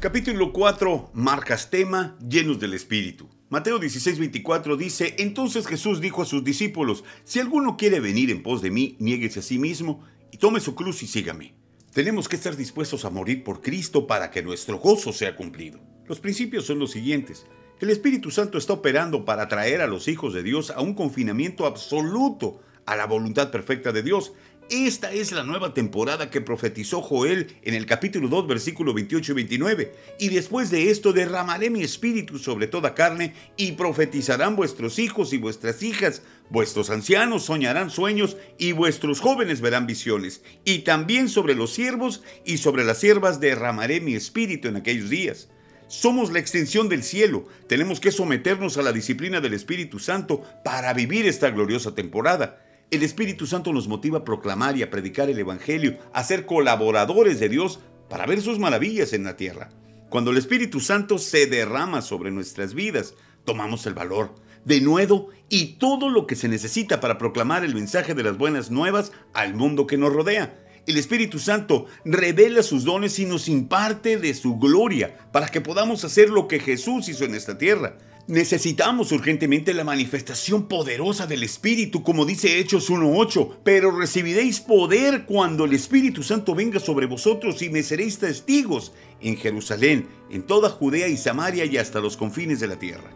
Capítulo 4. Marcas tema llenos del Espíritu. Mateo 16:24 dice, entonces Jesús dijo a sus discípulos, si alguno quiere venir en pos de mí, niéguese a sí mismo y tome su cruz y sígame. Tenemos que estar dispuestos a morir por Cristo para que nuestro gozo sea cumplido. Los principios son los siguientes. El Espíritu Santo está operando para traer a los hijos de Dios a un confinamiento absoluto a la voluntad perfecta de Dios esta es la nueva temporada que profetizó Joel en el capítulo 2, versículo 28 y 29. Y después de esto derramaré mi espíritu sobre toda carne y profetizarán vuestros hijos y vuestras hijas. Vuestros ancianos soñarán sueños y vuestros jóvenes verán visiones. Y también sobre los siervos y sobre las siervas derramaré mi espíritu en aquellos días. Somos la extensión del cielo. Tenemos que someternos a la disciplina del Espíritu Santo para vivir esta gloriosa temporada. El Espíritu Santo nos motiva a proclamar y a predicar el Evangelio, a ser colaboradores de Dios para ver sus maravillas en la tierra. Cuando el Espíritu Santo se derrama sobre nuestras vidas, tomamos el valor, de nuevo y todo lo que se necesita para proclamar el mensaje de las buenas nuevas al mundo que nos rodea. El Espíritu Santo revela sus dones y nos imparte de su gloria para que podamos hacer lo que Jesús hizo en esta tierra. Necesitamos urgentemente la manifestación poderosa del Espíritu, como dice Hechos 1.8, pero recibiréis poder cuando el Espíritu Santo venga sobre vosotros y me seréis testigos en Jerusalén, en toda Judea y Samaria y hasta los confines de la tierra.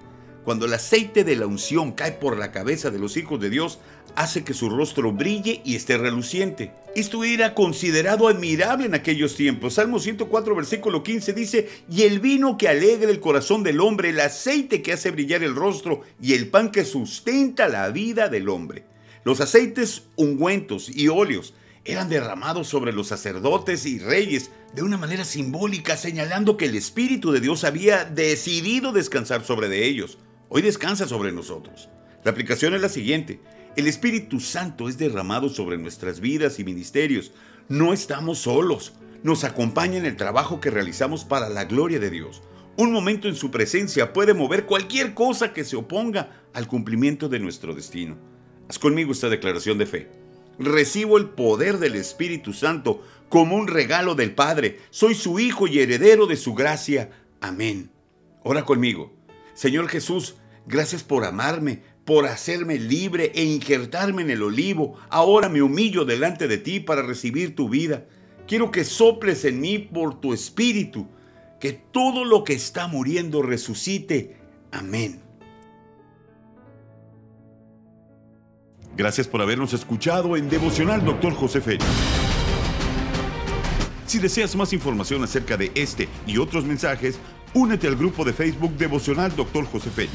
Cuando el aceite de la unción cae por la cabeza de los hijos de Dios, hace que su rostro brille y esté reluciente. Esto era considerado admirable en aquellos tiempos. Salmo 104, versículo 15 dice, y el vino que alegra el corazón del hombre, el aceite que hace brillar el rostro y el pan que sustenta la vida del hombre. Los aceites ungüentos y óleos eran derramados sobre los sacerdotes y reyes de una manera simbólica, señalando que el Espíritu de Dios había decidido descansar sobre de ellos hoy descansa sobre nosotros. La aplicación es la siguiente. El Espíritu Santo es derramado sobre nuestras vidas y ministerios. No estamos solos. Nos acompaña en el trabajo que realizamos para la gloria de Dios. Un momento en su presencia puede mover cualquier cosa que se oponga al cumplimiento de nuestro destino. Haz conmigo esta declaración de fe. Recibo el poder del Espíritu Santo como un regalo del Padre. Soy su Hijo y heredero de su gracia. Amén. Ora conmigo. Señor Jesús, Gracias por amarme, por hacerme libre e injertarme en el olivo. Ahora me humillo delante de ti para recibir tu vida. Quiero que soples en mí por tu espíritu, que todo lo que está muriendo resucite. Amén. Gracias por habernos escuchado en Devocional Dr. José Félix. Si deseas más información acerca de este y otros mensajes, únete al grupo de Facebook Devocional Dr. José Félix.